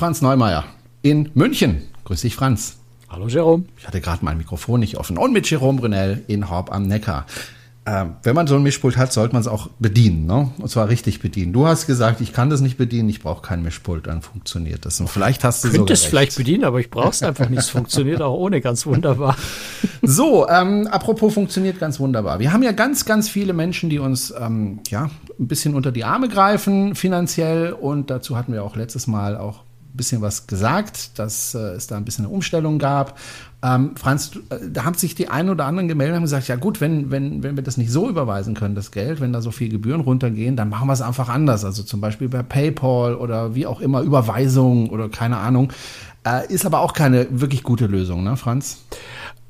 Franz Neumeier in München. Grüß dich, Franz. Hallo, Jerome. Ich hatte gerade mein Mikrofon nicht offen. Und mit Jerome Brunel in Horb am Neckar. Ähm, wenn man so ein Mischpult hat, sollte man es auch bedienen, ne? Und zwar richtig bedienen. Du hast gesagt, ich kann das nicht bedienen, ich brauche kein Mischpult, dann funktioniert das. Und vielleicht hast du so. Könnte es vielleicht bedienen, aber ich brauche es einfach nicht. Es funktioniert auch ohne ganz wunderbar. So, ähm, apropos funktioniert ganz wunderbar. Wir haben ja ganz, ganz viele Menschen, die uns ähm, ja ein bisschen unter die Arme greifen finanziell und dazu hatten wir auch letztes Mal auch bisschen was gesagt, dass äh, es da ein bisschen eine Umstellung gab. Ähm, Franz, äh, da haben sich die einen oder anderen gemeldet und haben gesagt, ja gut, wenn, wenn, wenn wir das nicht so überweisen können, das Geld, wenn da so viel Gebühren runtergehen, dann machen wir es einfach anders. Also zum Beispiel bei PayPal oder wie auch immer, Überweisung oder keine Ahnung. Äh, ist aber auch keine wirklich gute Lösung, ne, Franz?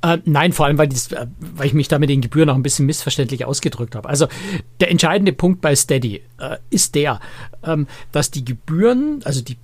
Äh, nein, vor allem, weil, dies, äh, weil ich mich da mit den Gebühren auch ein bisschen missverständlich ausgedrückt habe. Also der entscheidende Punkt bei Steady äh, ist der, ähm, dass die Gebühren, also die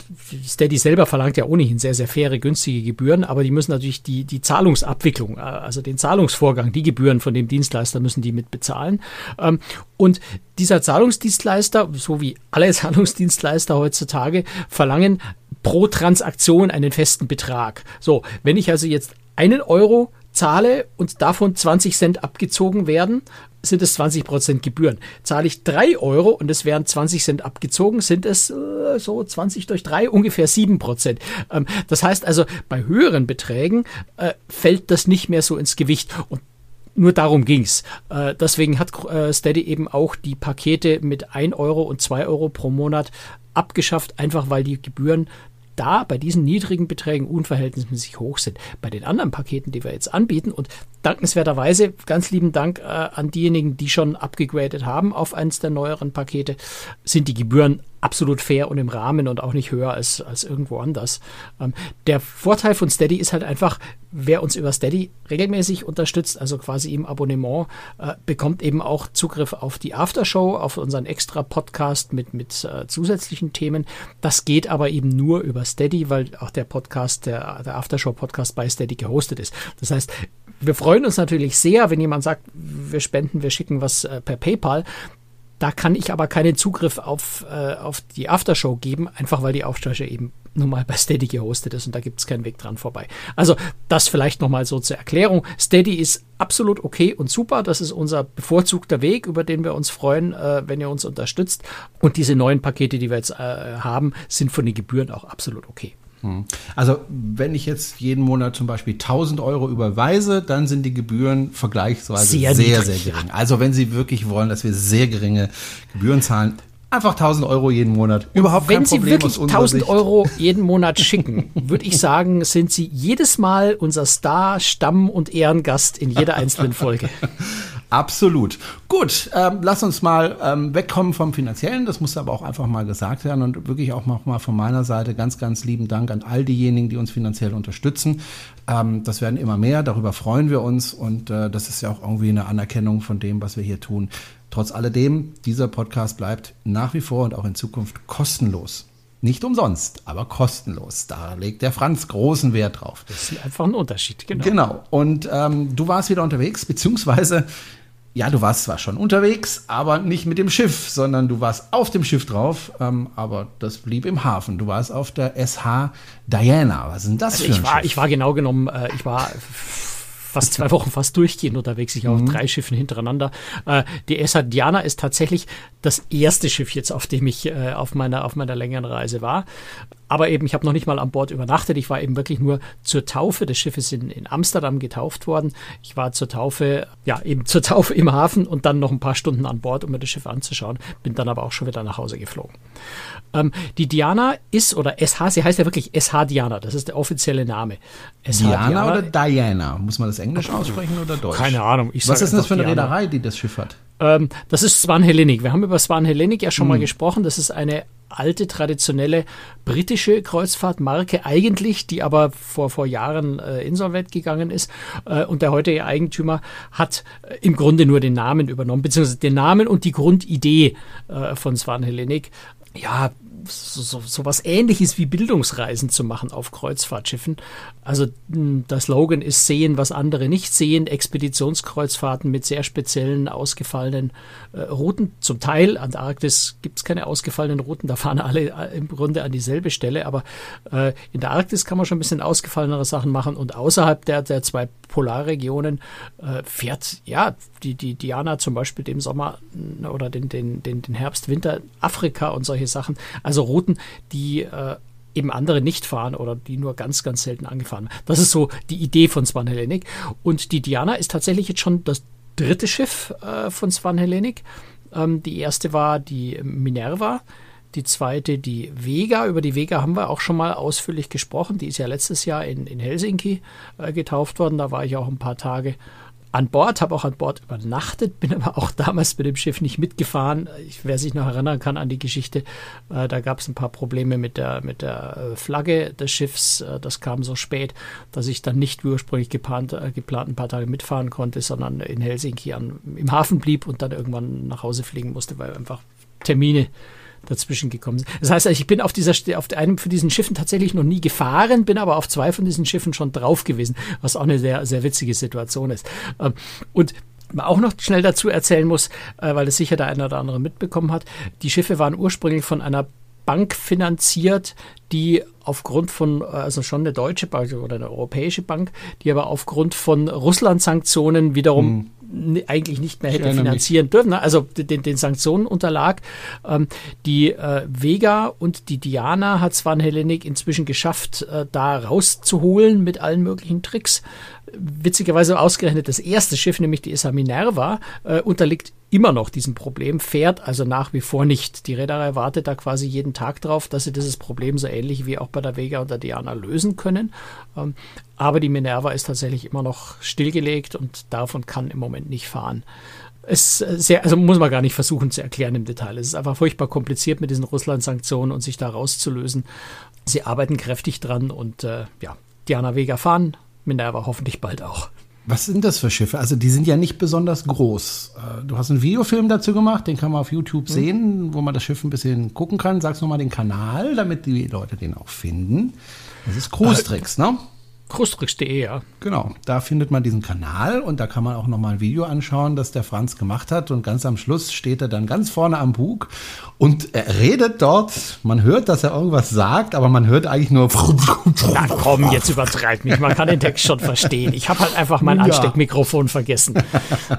Steady selber verlangt ja ohnehin sehr, sehr faire, günstige Gebühren, aber die müssen natürlich die, die Zahlungsabwicklung, äh, also den Zahlungsvorgang, die Gebühren von dem Dienstleister müssen die mit bezahlen. Ähm, und dieser Zahlungsdienstleister, so wie alle Zahlungsdienstleister heutzutage, verlangen pro Transaktion einen festen Betrag. So, wenn ich also jetzt einen Euro zahle und davon 20 Cent abgezogen werden, sind es 20 Prozent Gebühren. Zahle ich 3 Euro und es werden 20 Cent abgezogen, sind es äh, so 20 durch 3, ungefähr 7 Prozent. Ähm, das heißt also, bei höheren Beträgen äh, fällt das nicht mehr so ins Gewicht. Und nur darum ging's. Äh, deswegen hat äh, Steady eben auch die Pakete mit 1 Euro und 2 Euro pro Monat abgeschafft, einfach weil die Gebühren da bei diesen niedrigen Beträgen unverhältnismäßig hoch sind. Bei den anderen Paketen, die wir jetzt anbieten und dankenswerterweise ganz lieben Dank äh, an diejenigen, die schon abgegradet haben auf eines der neueren Pakete, sind die Gebühren absolut fair und im Rahmen und auch nicht höher als, als irgendwo anders. Ähm, der Vorteil von Steady ist halt einfach, wer uns über Steady regelmäßig unterstützt, also quasi im Abonnement, äh, bekommt eben auch Zugriff auf die Aftershow, auf unseren extra Podcast mit, mit äh, zusätzlichen Themen. Das geht aber eben nur über Steady, weil auch der Podcast, der, der Aftershow-Podcast bei Steady gehostet ist. Das heißt, wir freuen uns natürlich sehr, wenn jemand sagt, wir spenden, wir schicken was äh, per PayPal. Da kann ich aber keinen Zugriff auf, äh, auf die Aftershow geben, einfach weil die Aftershow eben nun mal bei Steady gehostet ist und da gibt es keinen Weg dran vorbei. Also das vielleicht nochmal so zur Erklärung. Steady ist absolut okay und super. Das ist unser bevorzugter Weg, über den wir uns freuen, äh, wenn ihr uns unterstützt. Und diese neuen Pakete, die wir jetzt äh, haben, sind von den Gebühren auch absolut okay. Hm. Also wenn ich jetzt jeden Monat zum Beispiel 1000 Euro überweise, dann sind die Gebühren vergleichsweise sehr, sehr, sehr gering. Also wenn Sie wirklich wollen, dass wir sehr geringe Gebühren zahlen, einfach 1000 Euro jeden Monat. Überhaupt kein Problem Wenn Sie wirklich 1000 Sicht. Euro jeden Monat schicken, würde ich sagen, sind Sie jedes Mal unser Star, Stamm und Ehrengast in jeder einzelnen Folge. Absolut. Gut, ähm, lass uns mal ähm, wegkommen vom Finanziellen. Das muss aber auch einfach mal gesagt werden und wirklich auch mal von meiner Seite ganz, ganz lieben Dank an all diejenigen, die uns finanziell unterstützen. Ähm, das werden immer mehr. Darüber freuen wir uns und äh, das ist ja auch irgendwie eine Anerkennung von dem, was wir hier tun. Trotz alledem, dieser Podcast bleibt nach wie vor und auch in Zukunft kostenlos. Nicht umsonst, aber kostenlos. Da legt der Franz großen Wert drauf. Das ist einfach ein Unterschied, genau. Genau. Und ähm, du warst wieder unterwegs, beziehungsweise, ja, du warst zwar schon unterwegs, aber nicht mit dem Schiff, sondern du warst auf dem Schiff drauf, ähm, aber das blieb im Hafen. Du warst auf der SH Diana. Was ist denn das also für ein ich war, Schiff? Ich war genau genommen, äh, ich war fast zwei Wochen fast durchgehend unterwegs. Ich war mhm. auf drei Schiffen hintereinander. Äh, die SH Diana ist tatsächlich das erste Schiff jetzt, auf dem ich äh, auf meiner auf meiner längeren Reise war. Aber eben, ich habe noch nicht mal an Bord übernachtet. Ich war eben wirklich nur zur Taufe des Schiffes in, in Amsterdam getauft worden. Ich war zur Taufe, ja, eben zur Taufe im Hafen und dann noch ein paar Stunden an Bord, um mir das Schiff anzuschauen. Bin dann aber auch schon wieder nach Hause geflogen. Ähm, die Diana ist, oder SH, sie heißt ja wirklich SH Diana, das ist der offizielle Name. SH Diana, Diana oder Diana? Muss man das Englisch aussprechen oder Deutsch? Keine Ahnung. Was ist denn das für eine Diana. Reederei, die das Schiff hat? Ähm, das ist Swan Hellenic. Wir haben über Swan Hellenic ja schon hm. mal gesprochen. Das ist eine alte, traditionelle britische Kreuzfahrtmarke eigentlich, die aber vor, vor Jahren äh, insolvent gegangen ist. Äh, und der heutige Eigentümer hat äh, im Grunde nur den Namen übernommen, beziehungsweise den Namen und die Grundidee äh, von Swan Hellenic ja, so, so, was ähnliches wie Bildungsreisen zu machen auf Kreuzfahrtschiffen. Also hm, der Slogan ist sehen, was andere nicht sehen, Expeditionskreuzfahrten mit sehr speziellen, ausgefallenen äh, Routen. Zum Teil, Antarktis gibt es keine ausgefallenen Routen, da fahren alle äh, im Grunde an dieselbe Stelle, aber äh, in der Arktis kann man schon ein bisschen ausgefallenere Sachen machen und außerhalb der, der zwei Polarregionen äh, fährt, ja, die, die Diana zum Beispiel dem Sommer oder den, den, den, den Herbst, Winter, Afrika und solche Sachen. Also Routen, die äh, eben andere nicht fahren oder die nur ganz, ganz selten angefahren werden. Das ist so die Idee von Swan Hellenic. Und die Diana ist tatsächlich jetzt schon das dritte Schiff äh, von Swan Hellenic. Ähm, die erste war die Minerva. Die zweite, die Vega. Über die Vega haben wir auch schon mal ausführlich gesprochen. Die ist ja letztes Jahr in, in Helsinki äh, getauft worden. Da war ich auch ein paar Tage an Bord, habe auch an Bord übernachtet, bin aber auch damals mit dem Schiff nicht mitgefahren. Ich, wer sich noch erinnern kann an die Geschichte, äh, da gab es ein paar Probleme mit der, mit der äh, Flagge des Schiffs. Äh, das kam so spät, dass ich dann nicht wie ursprünglich geplant, äh, geplant ein paar Tage mitfahren konnte, sondern in Helsinki an, im Hafen blieb und dann irgendwann nach Hause fliegen musste, weil einfach Termine dazwischen gekommen sind. Das heißt, ich bin auf dieser auf einem von diesen Schiffen tatsächlich noch nie gefahren, bin aber auf zwei von diesen Schiffen schon drauf gewesen, was auch eine sehr sehr witzige Situation ist. Ähm, und man auch noch schnell dazu erzählen muss, äh, weil es sicher der eine oder andere mitbekommen hat, die Schiffe waren ursprünglich von einer Bank finanziert, die aufgrund von, also schon eine deutsche Bank oder eine europäische Bank, die aber aufgrund von Russland-Sanktionen wiederum hm eigentlich nicht mehr hätte finanzieren mich. dürfen. Ne? Also den, den Sanktionen unterlag. Ähm, die äh, Vega und die Diana hat Svan Hellenic inzwischen geschafft, äh, da rauszuholen mit allen möglichen Tricks. Witzigerweise ausgerechnet das erste Schiff, nämlich die Issa Minerva, äh, unterliegt immer noch diesem Problem, fährt also nach wie vor nicht. Die Reederei wartet da quasi jeden Tag drauf, dass sie dieses Problem so ähnlich wie auch bei der Vega und der Diana lösen können. Ähm, aber die Minerva ist tatsächlich immer noch stillgelegt und davon kann im Moment nicht fahren. Es sehr, also muss man gar nicht versuchen zu erklären im Detail. Es ist einfach furchtbar kompliziert mit diesen Russland-Sanktionen und sich da rauszulösen. Sie arbeiten kräftig dran und äh, ja, Diana Vega fahren, Minerva hoffentlich bald auch. Was sind das für Schiffe? Also die sind ja nicht besonders groß. Äh, du hast einen Videofilm dazu gemacht, den kann man auf YouTube mhm. sehen, wo man das Schiff ein bisschen gucken kann. Sag's nochmal den Kanal, damit die Leute den auch finden. Das ist Cruise Tricks, ne? Krustrix.de, ja. Genau, da findet man diesen Kanal und da kann man auch nochmal ein Video anschauen, das der Franz gemacht hat. Und ganz am Schluss steht er dann ganz vorne am Bug und er redet dort. Man hört, dass er irgendwas sagt, aber man hört eigentlich nur. Na komm, jetzt übertreib mich. Man kann den Text schon verstehen. Ich habe halt einfach mein Ansteckmikrofon vergessen.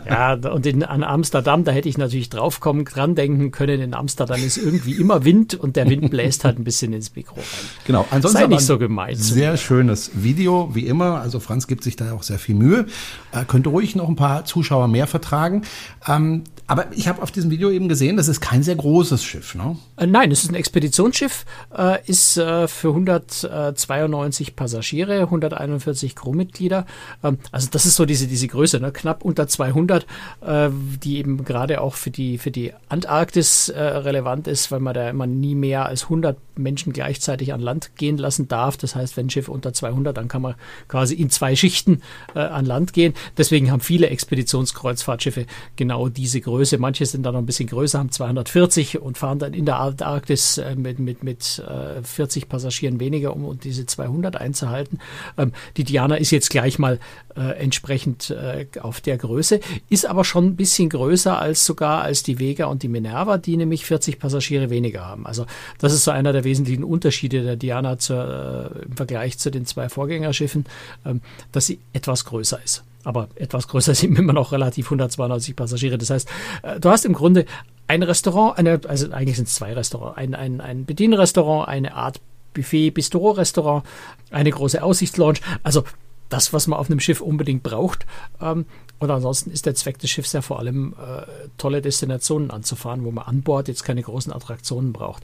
Ja, und in, an Amsterdam, da hätte ich natürlich draufkommen, dran denken können. In Amsterdam ist irgendwie immer Wind und der Wind bläst halt ein bisschen ins Mikro rein. Genau, ansonsten Sei nicht so gemein. Sehr schönes Video wie immer. Also Franz gibt sich da auch sehr viel Mühe. Äh, könnte ruhig noch ein paar Zuschauer mehr vertragen. Ähm, aber ich habe auf diesem Video eben gesehen, das ist kein sehr großes Schiff, ne? Äh, nein, es ist ein Expeditionsschiff, äh, ist äh, für 192 Passagiere, 141 Crewmitglieder. Ähm, also das ist so diese, diese Größe, ne? knapp unter 200, äh, die eben gerade auch für die, für die Antarktis relevant ist, weil man da immer nie mehr als 100 Menschen gleichzeitig an Land gehen lassen darf. Das heißt, wenn ein Schiff unter 200, dann kann man quasi in zwei Schichten an Land gehen. Deswegen haben viele Expeditionskreuzfahrtschiffe genau diese Größe. Größe. Manche sind dann noch ein bisschen größer, haben 240 und fahren dann in der Arktis äh, mit, mit, mit äh, 40 Passagieren weniger, um, diese 200 einzuhalten. Ähm, die Diana ist jetzt gleich mal äh, entsprechend äh, auf der Größe, ist aber schon ein bisschen größer als sogar als die Vega und die Minerva, die nämlich 40 Passagiere weniger haben. Also das ist so einer der wesentlichen Unterschiede der Diana zur, äh, im Vergleich zu den zwei Vorgängerschiffen, ähm, dass sie etwas größer ist aber etwas größer sind immer noch relativ 192 Passagiere. Das heißt, äh, du hast im Grunde ein Restaurant, eine, also eigentlich sind es zwei Restaurants, ein, ein, ein Bedienrestaurant, eine Art Buffet, Bistro-Restaurant, eine große Aussichtslounge. Also das, was man auf einem Schiff unbedingt braucht. Ähm, und ansonsten ist der Zweck des Schiffs ja vor allem äh, tolle Destinationen anzufahren, wo man an Bord jetzt keine großen Attraktionen braucht.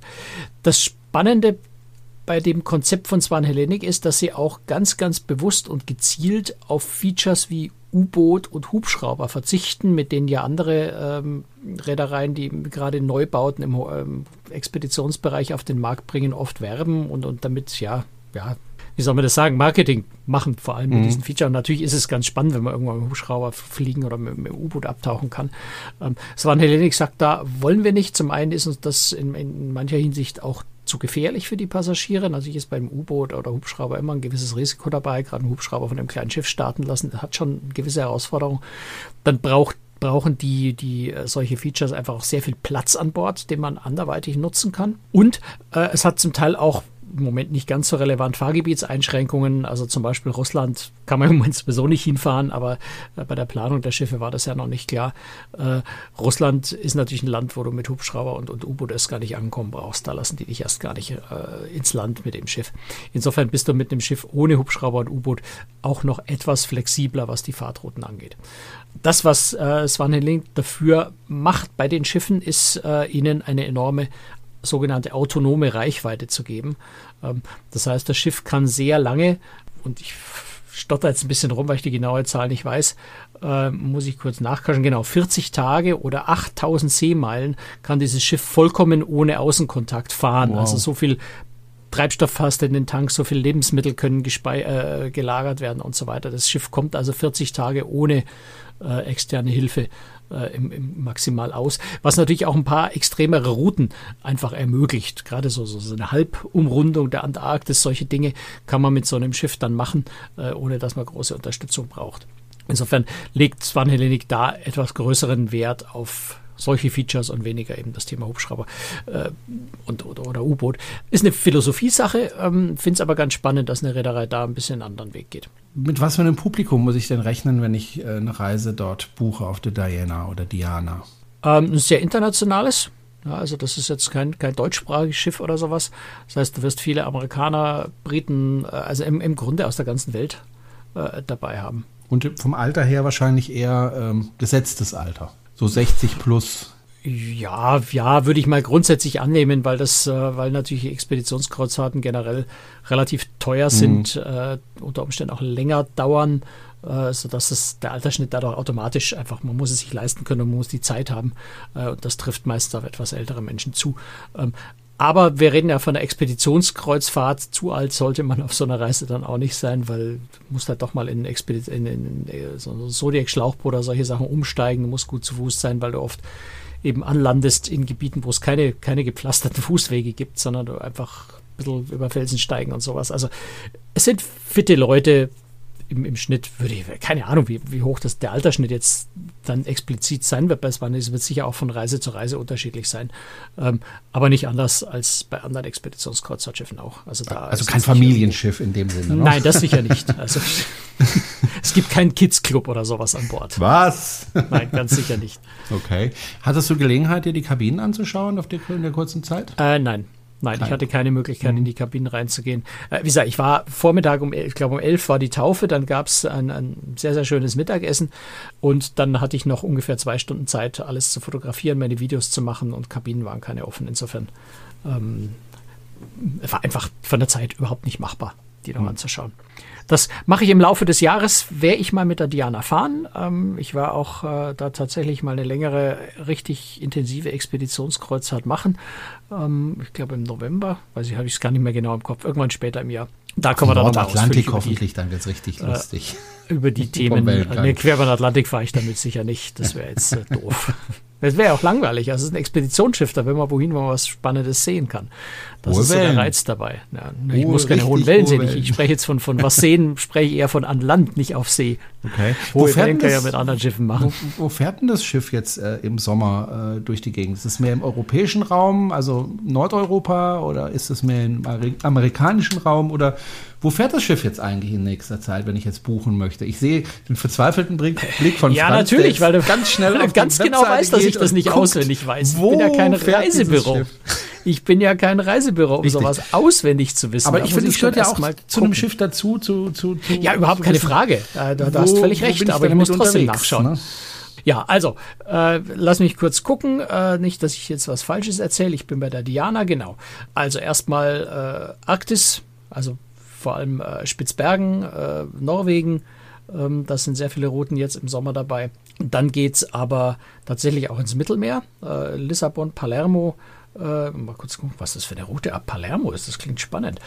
Das Spannende bei dem Konzept von Swan Hellenic ist, dass sie auch ganz, ganz bewusst und gezielt auf Features wie U-Boot und Hubschrauber verzichten, mit denen ja andere ähm, Reedereien, die gerade Neubauten im ähm, Expeditionsbereich auf den Markt bringen, oft werben und, und damit ja, ja wie soll man das sagen, Marketing machen, vor allem mit mhm. diesen Feature. Und natürlich ist es ganz spannend, wenn man irgendwann mit dem Hubschrauber fliegen oder mit, mit dem U-Boot abtauchen kann. Ähm, Svan Helenik sagt, da wollen wir nicht. Zum einen ist uns das in, in mancher Hinsicht auch zu gefährlich für die Passagiere. Natürlich ist beim U-Boot oder Hubschrauber immer ein gewisses Risiko dabei. Gerade ein Hubschrauber von einem kleinen Schiff starten lassen, hat schon eine gewisse Herausforderung. Dann braucht brauchen die, die äh, solche Features einfach auch sehr viel Platz an Bord, den man anderweitig nutzen kann. Und äh, es hat zum Teil auch im Moment nicht ganz so relevant. Fahrgebietseinschränkungen, also zum Beispiel Russland kann man im Moment sowieso nicht hinfahren, aber äh, bei der Planung der Schiffe war das ja noch nicht klar. Äh, Russland ist natürlich ein Land, wo du mit Hubschrauber und, und U-Boot erst gar nicht ankommen brauchst. Da lassen die dich erst gar nicht äh, ins Land mit dem Schiff. Insofern bist du mit einem Schiff ohne Hubschrauber und U-Boot auch noch etwas flexibler, was die Fahrtrouten angeht. Das, was äh, Svanelink dafür macht bei den Schiffen, ist äh, ihnen eine enorme sogenannte autonome Reichweite zu geben. Ähm, das heißt, das Schiff kann sehr lange, und ich stotter jetzt ein bisschen rum, weil ich die genaue Zahl nicht weiß, äh, muss ich kurz nachkaschen, genau, 40 Tage oder 8000 Seemeilen kann dieses Schiff vollkommen ohne Außenkontakt fahren. Wow. Also so viel Treibstoff hast in den Tanks, so viel Lebensmittel können äh, gelagert werden und so weiter. Das Schiff kommt also 40 Tage ohne äh, externe Hilfe äh, im, im maximal aus, was natürlich auch ein paar extremere Routen einfach ermöglicht. Gerade so, so, eine Halbumrundung der Antarktis, solche Dinge kann man mit so einem Schiff dann machen, äh, ohne dass man große Unterstützung braucht. Insofern legt Svan Helenik da etwas größeren Wert auf solche Features und weniger eben das Thema Hubschrauber äh, und, oder, oder U-Boot. Ist eine Philosophiesache, ähm, finde es aber ganz spannend, dass eine Reederei da ein bisschen einen anderen Weg geht. Mit was für einem Publikum muss ich denn rechnen, wenn ich äh, eine Reise dort buche auf der Diana oder Diana? Ähm, ein sehr internationales. Ja, also das ist jetzt kein, kein deutschsprachiges Schiff oder sowas. Das heißt, du wirst viele Amerikaner, Briten, äh, also im, im Grunde aus der ganzen Welt äh, dabei haben. Und vom Alter her wahrscheinlich eher ähm, gesetztes Alter. So 60 plus. Ja, ja, würde ich mal grundsätzlich annehmen, weil das, äh, weil natürlich Expeditionskreuzfahrten generell relativ teuer mhm. sind, mhm. äh, unter Umständen auch länger dauern, äh, sodass es der Altersschnitt dadurch automatisch einfach, man muss es sich leisten können und man muss die Zeit haben. Äh, und das trifft meistens auf etwas ältere Menschen zu. Ähm, aber wir reden ja von einer Expeditionskreuzfahrt. Zu alt sollte man auf so einer Reise dann auch nicht sein, weil du musst halt doch mal in, Expedi in, in, in so ein Zodiac-Schlauchboot oder solche Sachen umsteigen. Du musst gut zu Fuß sein, weil du oft eben anlandest in Gebieten, wo es keine, keine gepflasterten Fußwege gibt, sondern du einfach ein bisschen über Felsen steigen und sowas. Also es sind fitte Leute, im, im Schnitt würde ich, keine Ahnung, wie, wie hoch das, der Altersschnitt jetzt dann explizit sein wird bei Swan. Es wird sicher auch von Reise zu Reise unterschiedlich sein. Ähm, aber nicht anders als bei anderen Expeditionskreuzfahrtschiffen auch. Also, da also kein Familienschiff in dem Sinne. Noch? Nein, das sicher nicht. Also, es gibt keinen Kids-Club oder sowas an Bord. Was? Nein, ganz sicher nicht. Okay. Hattest du Gelegenheit, dir die Kabinen anzuschauen auf der, in der kurzen Zeit? Äh, nein. Nein, Kein. ich hatte keine Möglichkeit, mhm. in die Kabinen reinzugehen. Äh, wie gesagt, ich war Vormittag um, ich glaube um elf war die Taufe, dann gab es ein, ein, sehr, sehr schönes Mittagessen und dann hatte ich noch ungefähr zwei Stunden Zeit, alles zu fotografieren, meine Videos zu machen und Kabinen waren keine offen. Insofern ähm, war einfach von der Zeit überhaupt nicht machbar, die noch mhm. anzuschauen. Das mache ich im Laufe des Jahres, werde ich mal mit der Diana fahren. Ähm, ich war auch äh, da tatsächlich mal eine längere, richtig intensive Expeditionskreuzfahrt machen. Ähm, ich glaube im November, weiß ich, habe ich es gar nicht mehr genau im Kopf, irgendwann später im Jahr. Da kommen wir dann nochmal Atlantik hoffentlich, dann wird es richtig äh, lustig. Über die Themen. Ne, quer über den Atlantik fahre ich damit sicher nicht. Das wäre jetzt äh, doof. Das wäre auch langweilig. Also es ist ein Expeditionsschiff, da will man wohin, wo man was Spannendes sehen kann. Das hohe ist so der Reiz dabei. Ja, ich muss keine hohen Wellen sehen. Ich, ich, spreche jetzt von, von was sehen, spreche ich eher von an Land, nicht auf See. Okay. Hohe wo Wellen kann ja mit anderen Schiffen machen. Wo, wo fährt denn das Schiff jetzt äh, im Sommer äh, durch die Gegend? Ist es mehr im europäischen Raum, also Nordeuropa, oder ist es mehr im amerikanischen Raum? Oder wo fährt das Schiff jetzt eigentlich in nächster Zeit, wenn ich jetzt buchen möchte? Ich sehe den verzweifelten Blick von Ja, Franz, natürlich, weil du ganz schnell auf ganz genau weißt, dass ich das nicht auswendig weiß. Ich bin ja kein Reisebüro. Ich bin ja kein Reisebüro, um Richtig. sowas auswendig zu wissen. Aber da ich finde, es gehört ja auch zu einem Schiff dazu. Zu, zu, zu ja, überhaupt keine Frage. Da, da, hast völlig recht, aber ich muss trotzdem nachschauen. Ne? Ja, also, äh, lass mich kurz gucken. Äh, nicht, dass ich jetzt was Falsches erzähle. Ich bin bei der Diana, genau. Also erstmal äh, Arktis, also vor allem äh, Spitzbergen, äh, Norwegen. Ähm, das sind sehr viele Routen jetzt im Sommer dabei. Dann geht es aber tatsächlich auch ins Mittelmeer. Äh, Lissabon, Palermo, Äh, mal kurz gucken, was das für eine Route ab Palermo ist. Das klingt spannend.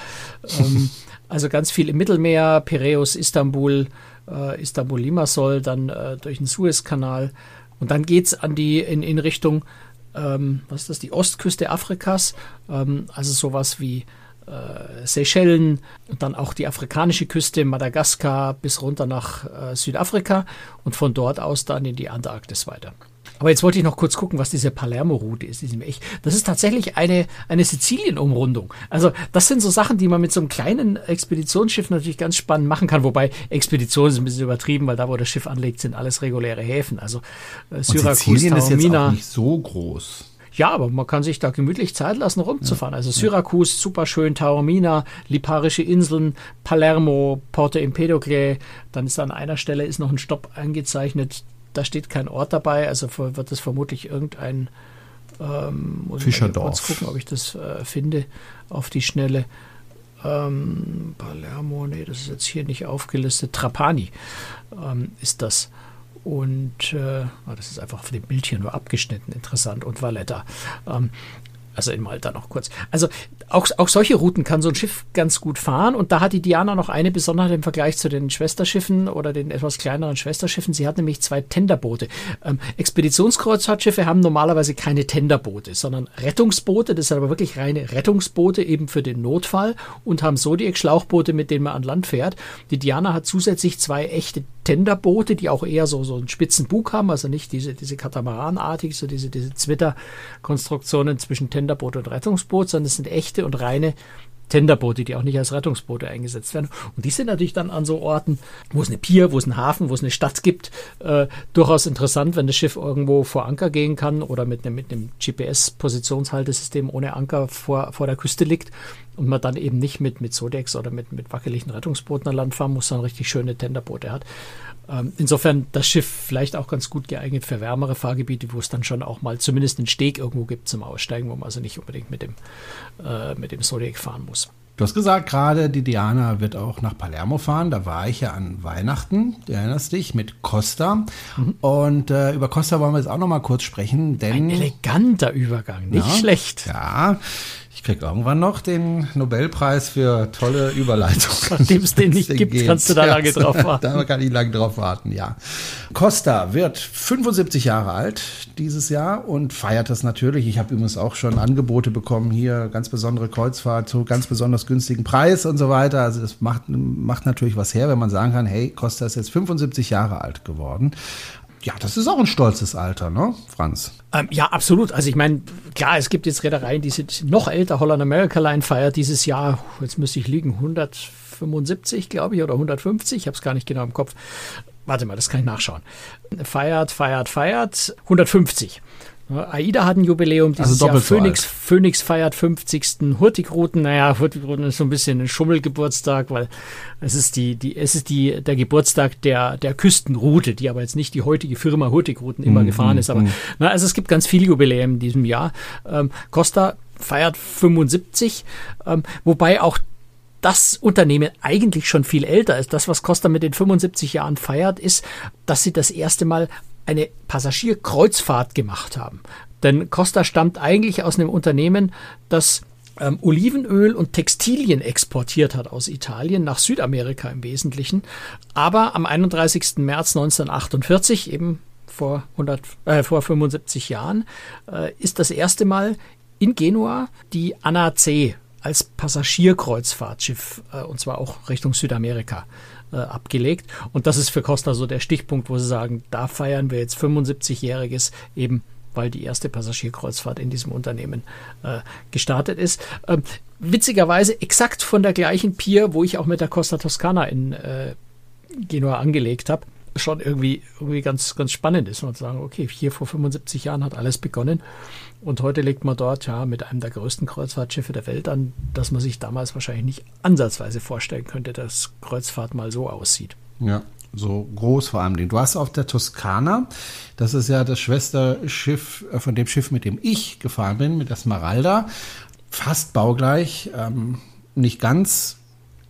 ähm, also ganz viel im Mittelmeer, Piräus, Istanbul, äh, Istanbul, Limassol, dann äh, durch den Suezkanal. Und dann geht es in, in Richtung, ähm, was ist das, die Ostküste Afrikas, ähm, also sowas wie äh, Seychellen und dann auch die afrikanische Küste, Madagaskar bis runter nach äh, Südafrika und von dort aus dann in die Antarktis weiter. Aber jetzt wollte ich noch kurz gucken, was diese Palermo-Route ist. Das ist tatsächlich eine, eine Sizilien-Umrundung. Also das sind so Sachen, die man mit so einem kleinen Expeditionsschiff natürlich ganz spannend machen kann. Wobei Expedition ist ein bisschen übertrieben, weil da, wo das Schiff anlegt, sind alles reguläre Häfen. Also äh, Syrakus, Sizilien ist jetzt auch nicht so groß. Ja, aber man kann sich da gemütlich Zeit lassen, rumzufahren. Also Syrakus, super schön, Taormina, Liparische Inseln, Palermo, Porto Empedocle. Dann ist an einer Stelle ist noch ein Stopp eingezeichnet da steht kein Ort dabei, also wird es vermutlich irgendein ähm, Fischerdorf. Kurz gucken, ob ich das äh, finde auf die Schnelle. Ähm, Palermo, nee, das ist jetzt hier nicht aufgelistet. Trapani ähm, ist das. Und äh, ah, das ist einfach auf dem Bild hier nur abgeschnitten, interessant. Und Valletta. Ähm, also in Malta noch kurz. Also auch, auch solche Routen kann so ein Schiff ganz gut fahren. Und da hat die Diana noch eine Besonderheit im Vergleich zu den Schwesterschiffen oder den etwas kleineren Schwesterschiffen. Sie hat nämlich zwei Tenderboote. Ähm, Expeditionskreuzfahrtschiffe haben normalerweise keine Tenderboote, sondern Rettungsboote. Das sind aber wirklich reine Rettungsboote eben für den Notfall und haben Zodiac-Schlauchboote, mit denen man an Land fährt. Die Diana hat zusätzlich zwei echte Tenderboote, die auch eher so, so einen spitzen Bug haben, also nicht diese, diese Katamaranartig, so diese, diese Zwitter-Konstruktionen zwischen Tenderboot und Rettungsboot, sondern es sind echte und reine Tenderboote, die auch nicht als Rettungsboote eingesetzt werden. Und die sind natürlich dann an so Orten, wo es eine Pier, wo es einen Hafen, wo es eine Stadt gibt, äh, durchaus interessant, wenn das Schiff irgendwo vor Anker gehen kann oder mit einem, mit einem GPS-Positionshaltesystem ohne Anker vor, vor der Küste liegt und man dann eben nicht mit, mit Sodex oder mit, mit wackeligen Rettungsbooten an Land fahren muss, sondern richtig schöne Tenderboote hat. Ähm, insofern das Schiff vielleicht auch ganz gut geeignet für wärmere Fahrgebiete, wo es dann schon auch mal zumindest einen Steg irgendwo gibt zum Aussteigen, wo man also nicht unbedingt mit dem, äh, mit dem Zodiac fahren muss. Du hast gesagt, gerade die Diana wird auch nach Palermo fahren. Da war ich ja an Weihnachten, du erinnerst dich, mit Costa. Mhm. Und äh, über Costa wollen wir jetzt auch noch mal kurz sprechen, denn. Ein eleganter Übergang, nicht ja, schlecht. Ja, ich krieg irgendwann noch den Nobelpreis für tolle Überleitung. Nachdem es den nicht gibt, geht. kannst du da ja, lange drauf warten. da kann ich lange drauf warten, ja. Costa wird 75 Jahre alt dieses Jahr und feiert das natürlich. Ich habe übrigens auch schon Angebote bekommen, hier ganz besondere Kreuzfahrt zu ganz besonders günstigen Preis und so weiter. Also das macht, macht natürlich was her, wenn man sagen kann, hey, Costa ist jetzt 75 Jahre alt geworden ja, das ist auch ein stolzes Alter, ne, Franz? Ähm, ja, absolut. Also ich meine, klar, es gibt jetzt Reedereien, die sind noch älter. Holland America Line feiert dieses Jahr, jetzt müsste ich liegen, 175, glaube ich, oder 150. Ich habe es gar nicht genau im Kopf. Warte mal, das kann ich nachschauen. Feiert, feiert, feiert. 150. AIDA hat ein Jubiläum dieses also Jahr. Phoenix, so Phoenix feiert 50. Hurtigruten. Naja, Hurtigruten ist so ein bisschen ein Schummelgeburtstag, weil es ist die, die, es ist die, der Geburtstag der, der Küstenroute, die aber jetzt nicht die heutige Firma Hurtigruten immer mm, gefahren ist. Aber mm. na, also es gibt ganz viele Jubiläen in diesem Jahr. Ähm, Costa feiert 75, ähm, wobei auch das Unternehmen eigentlich schon viel älter ist. Das, was Costa mit den 75 Jahren feiert, ist, dass sie das erste Mal eine Passagierkreuzfahrt gemacht haben. Denn Costa stammt eigentlich aus einem Unternehmen, das ähm, Olivenöl und Textilien exportiert hat aus Italien nach Südamerika im Wesentlichen. Aber am 31. März 1948, eben vor, 100, äh, vor 75 Jahren, äh, ist das erste Mal in Genua die Anna C als Passagierkreuzfahrtschiff, äh, und zwar auch Richtung Südamerika, äh, abgelegt. Und das ist für Costa so der Stichpunkt, wo sie sagen, da feiern wir jetzt 75-jähriges eben weil die erste Passagierkreuzfahrt in diesem Unternehmen äh, gestartet ist. Ähm, witzigerweise exakt von der gleichen Pier, wo ich auch mit der Costa Toscana in äh, Genua angelegt habe schon irgendwie, irgendwie ganz, ganz spannend ist und sagen, okay, hier vor 75 Jahren hat alles begonnen und heute legt man dort ja mit einem der größten Kreuzfahrtschiffe der Welt an, dass man sich damals wahrscheinlich nicht ansatzweise vorstellen könnte, dass Kreuzfahrt mal so aussieht. Ja, so groß vor allem. Du hast auf der Toskana, das ist ja das Schwesterschiff äh, von dem Schiff, mit dem ich gefahren bin, mit der Smaralda, fast baugleich, ähm, nicht ganz,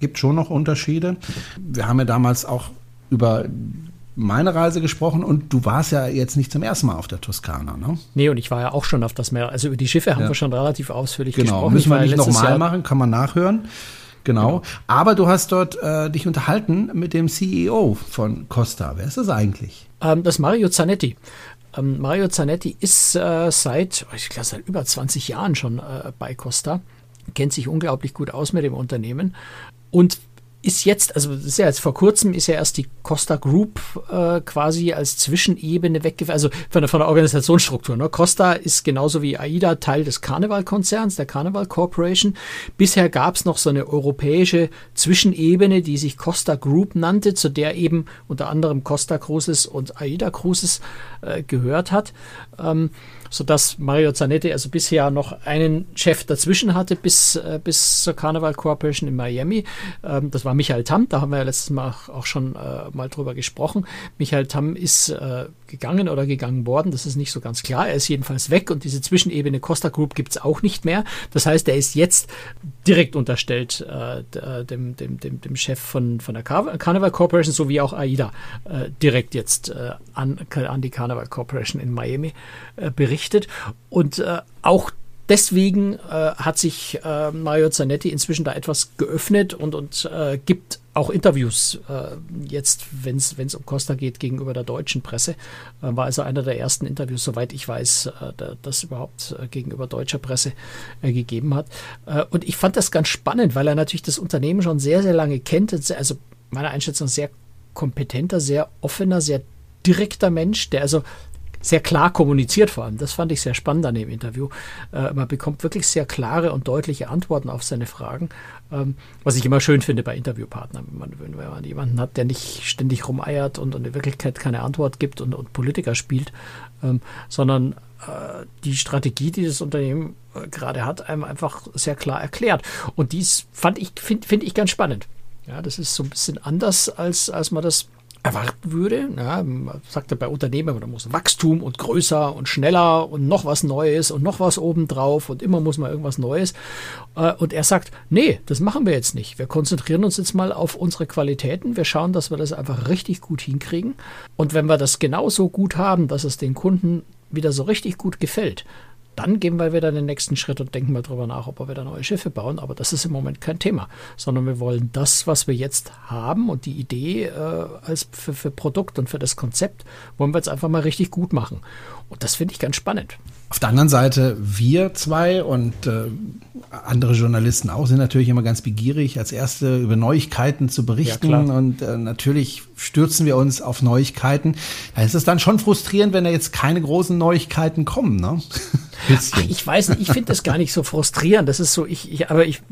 gibt schon noch Unterschiede. Wir haben ja damals auch über meine Reise gesprochen und du warst ja jetzt nicht zum ersten Mal auf der Toskana, ne? Nee, und ich war ja auch schon auf das Meer. Also über die Schiffe haben ja. wir schon relativ ausführlich genau. gesprochen. Müssen wir nicht nochmal machen, kann man nachhören. Genau. genau. Aber du hast dort äh, dich unterhalten mit dem CEO von Costa. Wer ist das eigentlich? Ähm, das ist Mario Zanetti. Ähm, Mario Zanetti ist äh, seit, ich glaube, seit über 20 Jahren schon äh, bei Costa, kennt sich unglaublich gut aus mit dem Unternehmen und ist jetzt, also das ist ja jetzt vor kurzem, ist ja erst die Costa Group äh, quasi als Zwischenebene weggefallen, also von der, von der Organisationsstruktur. Ne? Costa ist genauso wie AIDA Teil des Carnival-Konzerns, der Carnival Corporation. Bisher gab es noch so eine europäische Zwischenebene, die sich Costa Group nannte, zu der eben unter anderem Costa Cruises und AIDA Cruises äh, gehört hat. Ähm, sodass Mario Zanetti also bisher noch einen Chef dazwischen hatte bis, äh, bis zur Carnival Corporation in Miami. Ähm, das war Michael Tamm, da haben wir ja letztes Mal auch schon äh, mal drüber gesprochen. Michael Tamm ist äh, gegangen oder gegangen worden, das ist nicht so ganz klar. Er ist jedenfalls weg und diese Zwischenebene Costa Group gibt es auch nicht mehr. Das heißt, er ist jetzt direkt unterstellt äh, äh, dem, dem, dem, dem Chef von, von der Carnival Corporation sowie auch AIDA äh, direkt jetzt an, an die Carnival Corporation in Miami berichtet berichtet. Und äh, auch deswegen äh, hat sich äh, Mario Zanetti inzwischen da etwas geöffnet und, und äh, gibt auch Interviews äh, jetzt, wenn es um Costa geht, gegenüber der deutschen Presse. Äh, war also einer der ersten Interviews, soweit ich weiß, äh, das überhaupt äh, gegenüber deutscher Presse äh, gegeben hat. Äh, und ich fand das ganz spannend, weil er natürlich das Unternehmen schon sehr, sehr lange kennt. Also meiner Einschätzung sehr kompetenter, sehr offener, sehr direkter Mensch, der also sehr klar kommuniziert vor allem. Das fand ich sehr spannend an dem Interview. Äh, man bekommt wirklich sehr klare und deutliche Antworten auf seine Fragen, ähm, was ich immer schön finde bei Interviewpartnern, wenn man, wenn man jemanden hat, der nicht ständig rumeiert und, in Wirklichkeit keine Antwort gibt und, und Politiker spielt, ähm, sondern äh, die Strategie, die das Unternehmen äh, gerade hat, einem einfach sehr klar erklärt. Und dies fand ich, finde find ich ganz spannend. Ja, das ist so ein bisschen anders, als, als man das erwarten würde. Ja, man sagt ja bei Unternehmen, da muss Wachstum und größer und schneller und noch was Neues und noch was obendrauf und immer muss man irgendwas Neues. Äh, und er sagt, nee, das machen wir jetzt nicht. Wir konzentrieren uns jetzt mal auf unsere Qualitäten. Wir schauen, dass wir das einfach richtig gut hinkriegen. Und wenn wir das genauso gut haben, dass es den Kunden wieder so richtig gut gefällt, dann gehen wir wieder den nächsten Schritt und denken mal drüber nach, ob wir wieder neue Schiffe bauen. Aber das ist im Moment kein Thema, sondern wir wollen das, was wir jetzt haben und die Idee äh, als für, für Produkt und für das Konzept, wollen wir jetzt einfach mal richtig gut machen. Und das finde ich ganz spannend. Auf der anderen Seite, wir zwei und äh, andere Journalisten auch sind natürlich immer ganz begierig, als Erste über Neuigkeiten zu berichten. Ja, und äh, natürlich stürzen wir uns auf Neuigkeiten. Da ist es dann schon frustrierend, wenn da jetzt keine großen Neuigkeiten kommen. Ne? Ach, ich weiß nicht, ich finde das gar nicht so frustrierend. Das ist so, ich, ich aber ich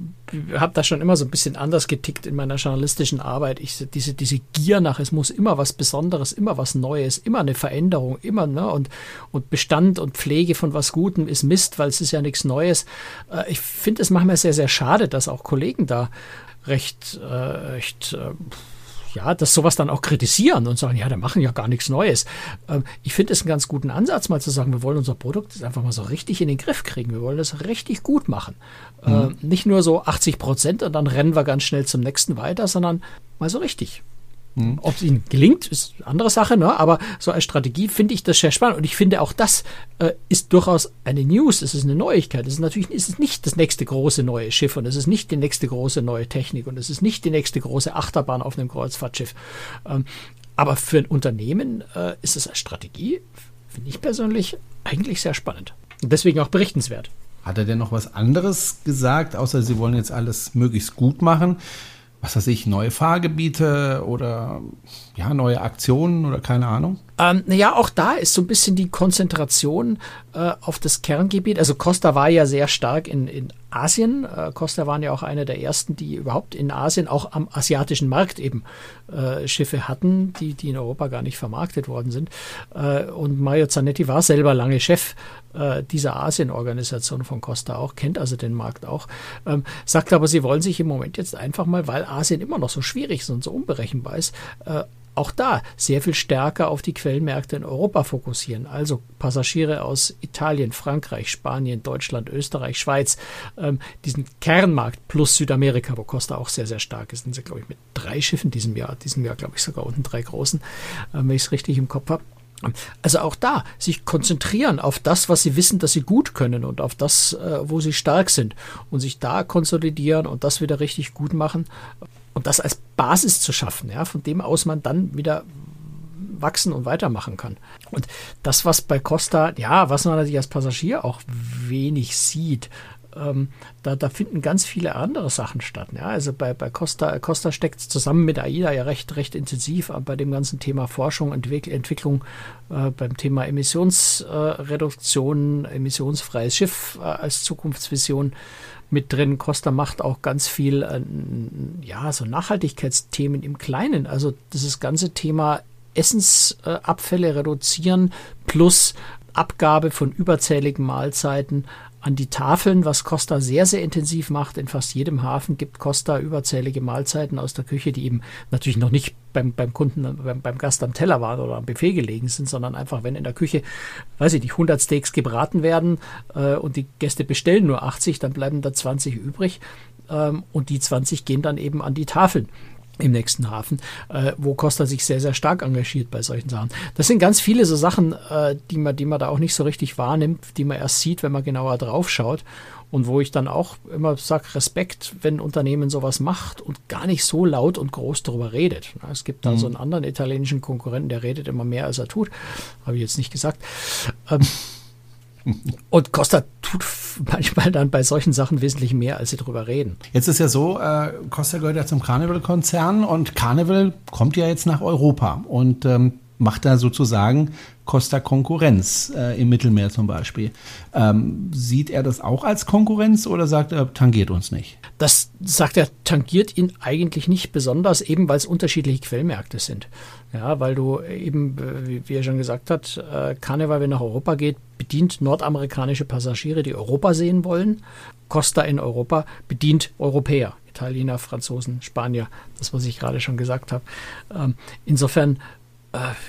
habe da schon immer so ein bisschen anders getickt in meiner journalistischen Arbeit. Ich, diese, diese Gier nach, es muss immer was Besonderes, immer was Neues, immer eine Veränderung, immer, ne? Und, und Bestand und Pflege von was Gutem ist Mist, weil es ist ja nichts Neues. Äh, ich finde es manchmal sehr, sehr schade, dass auch Kollegen da recht, äh, recht äh, ja, dass sowas dann auch kritisieren und sagen, ja, da machen ja gar nichts Neues. Ähm, ich finde es einen ganz guten Ansatz, mal zu sagen, wir wollen unser Produkt einfach mal so richtig in den Griff kriegen. Wir wollen das richtig gut machen. Mhm. Ähm, nicht nur so 80 Prozent und dann rennen wir ganz schnell zum nächsten weiter, sondern mal so richtig. Mhm. Ob es ihnen gelingt, ist eine andere Sache, ne? aber so als Strategie finde ich das sehr spannend und ich finde auch das äh, ist durchaus eine News, es ist eine Neuigkeit. Es ist natürlich es ist nicht das nächste große neue Schiff und es ist nicht die nächste große neue Technik und es ist nicht die nächste große Achterbahn auf einem Kreuzfahrtschiff. Ähm, aber für ein Unternehmen äh, ist es als Strategie, finde ich persönlich, eigentlich sehr spannend und deswegen auch berichtenswert. Hat er denn noch was anderes gesagt, außer Sie wollen jetzt alles möglichst gut machen? Was weiß ich, neue Fahrgebiete oder ja, neue Aktionen oder keine Ahnung? Ähm, naja, auch da ist so ein bisschen die Konzentration äh, auf das Kerngebiet. Also Costa war ja sehr stark in, in Asien. Äh, Costa waren ja auch eine der ersten, die überhaupt in Asien, auch am asiatischen Markt eben äh, Schiffe hatten, die, die in Europa gar nicht vermarktet worden sind. Äh, und Mario Zanetti war selber lange Chef äh, dieser Asien-Organisation von Costa auch, kennt also den Markt auch. Ähm, sagt aber, sie wollen sich im Moment jetzt einfach mal, weil Asien immer noch so schwierig ist und so unberechenbar ist, äh, auch da sehr viel stärker auf die Quellenmärkte in Europa fokussieren. Also Passagiere aus Italien, Frankreich, Spanien, Deutschland, Österreich, Schweiz, ähm, diesen Kernmarkt plus Südamerika, wo Costa auch sehr, sehr stark ist. Sind sie, glaube ich, mit drei Schiffen diesem Jahr, diesem Jahr, glaube ich, sogar unten drei großen, äh, wenn ich es richtig im Kopf habe. Also auch da, sich konzentrieren auf das, was sie wissen, dass sie gut können und auf das, äh, wo sie stark sind und sich da konsolidieren und das wieder richtig gut machen und das als Basis zu schaffen, ja, von dem aus man dann wieder wachsen und weitermachen kann. Und das, was bei Costa, ja, was man natürlich als Passagier auch wenig sieht, ähm, da, da finden ganz viele andere Sachen statt. Ja? Also bei, bei Costa, Costa steckt zusammen mit AIDA ja recht, recht intensiv bei dem ganzen Thema Forschung, Entwick Entwicklung, äh, beim Thema Emissionsreduktion, äh, emissionsfreies Schiff äh, als Zukunftsvision mit drin. Costa macht auch ganz viel, äh, ja, so Nachhaltigkeitsthemen im Kleinen. Also dieses ganze Thema Essensabfälle reduzieren plus Abgabe von überzähligen Mahlzeiten an die Tafeln, was Costa sehr, sehr intensiv macht. In fast jedem Hafen gibt Costa überzählige Mahlzeiten aus der Küche, die eben natürlich noch nicht beim, beim Kunden, beim, beim Gast am Teller waren oder am Buffet gelegen sind, sondern einfach, wenn in der Küche, weiß ich nicht, 100 Steaks gebraten werden äh, und die Gäste bestellen nur 80, dann bleiben da 20 übrig ähm, und die 20 gehen dann eben an die Tafeln im nächsten Hafen, äh, wo Costa sich sehr, sehr stark engagiert bei solchen Sachen. Das sind ganz viele so Sachen, äh, die, man, die man da auch nicht so richtig wahrnimmt, die man erst sieht, wenn man genauer drauf schaut. Und wo ich dann auch immer sage, Respekt, wenn ein Unternehmen sowas macht und gar nicht so laut und groß darüber redet. Es gibt da mhm. so einen anderen italienischen Konkurrenten, der redet immer mehr, als er tut. Habe ich jetzt nicht gesagt. Ähm, und Costa tut manchmal dann bei solchen Sachen wesentlich mehr, als sie drüber reden. Jetzt ist ja so, äh, Costa gehört ja zum Carnival-Konzern und Carnival kommt ja jetzt nach Europa und ähm, macht da sozusagen Costa Konkurrenz äh, im Mittelmeer zum Beispiel. Ähm, sieht er das auch als Konkurrenz oder sagt er, tangiert uns nicht? Das sagt er, tangiert ihn eigentlich nicht besonders, eben weil es unterschiedliche Quellmärkte sind. Ja, weil du eben, wie er schon gesagt hat, äh, Carnival, wenn nach Europa geht, bedient nordamerikanische Passagiere, die Europa sehen wollen. Costa in Europa bedient Europäer, Italiener, Franzosen, Spanier, das, was ich gerade schon gesagt habe. Ähm, insofern äh,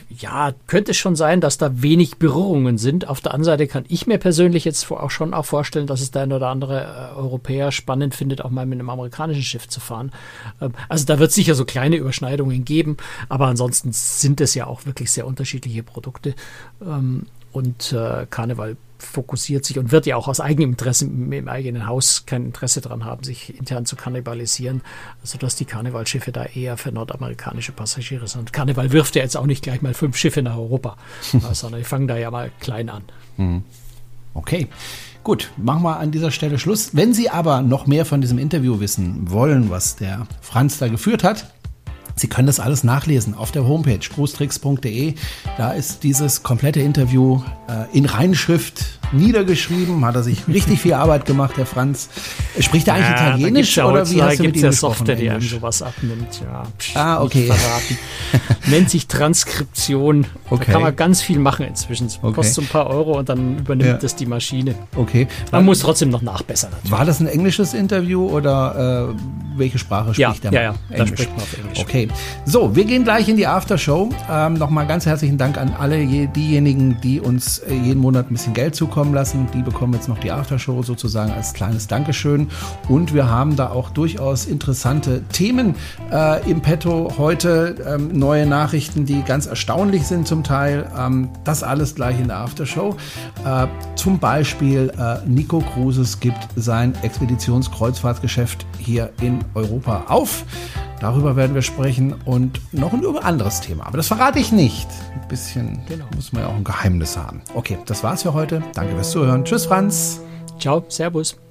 ja, könnte es schon sein, dass da wenig Berührungen sind. Auf der anderen Seite kann ich mir persönlich jetzt auch schon auch vorstellen, dass es der ein oder andere äh, Europäer spannend findet, auch mal mit einem amerikanischen Schiff zu fahren. Ähm, also da wird es sicher so kleine Überschneidungen geben, aber ansonsten sind es ja auch wirklich sehr unterschiedliche Produkte. Ähm, und äh, Karneval fokussiert sich und wird ja auch aus eigenem Interesse im, eigenen Haus kein Interesse daran haben, sich intern zu kannibalisieren, sodass die Karnevalschiffe da eher für nordamerikanische Passagiere sind. Karneval wirft ja jetzt auch nicht gleich mal fünf Schiffe nach Europa, sondern die fangen da ja mal klein an. Hm. Okay. Gut, machen wir an dieser Stelle Schluss. Wenn Sie aber noch mehr von diesem Interview wissen wollen, was der Franz da geführt hat, Sie können das alles nachlesen auf der Homepage großtricks.de. Da ist dieses komplette Interview äh, in Reinschrift niedergeschrieben. Hat er sich richtig viel Arbeit gemacht, der Franz. Spricht er eigentlich ja, Italienisch ja oder wie hast du mit ihm ja Software, die einem sowas abnimmt. Ja, psch, ah, okay. Nennt sich Transkription. Okay. Da kann man ganz viel machen inzwischen. Es okay. kostet ein paar Euro und dann übernimmt ja. das die Maschine. Okay. Man war, muss trotzdem noch nachbessern. Natürlich. War das ein englisches Interview oder äh, welche Sprache spricht ja, der? Ja, ja, da spricht man auf Englisch. Okay. So, wir gehen gleich in die Aftershow. Ähm, Nochmal ganz herzlichen Dank an alle diejenigen, die uns äh, jeden Monat ein bisschen Geld zukommen lassen. Die bekommen jetzt noch die Aftershow sozusagen als kleines Dankeschön. Und wir haben da auch durchaus interessante Themen äh, im Petto heute. Ähm, neue Nachrichten, die ganz erstaunlich sind zum Teil. Ähm, das alles gleich in der Aftershow. Äh, zum Beispiel äh, Nico Cruises gibt sein Expeditionskreuzfahrtgeschäft hier in Europa auf. Darüber werden wir sprechen und noch ein über anderes Thema. Aber das verrate ich nicht. Ein bisschen genau. muss man ja auch ein Geheimnis haben. Okay, das war's für heute. Danke fürs Zuhören. Tschüss, Franz. Ciao, Servus.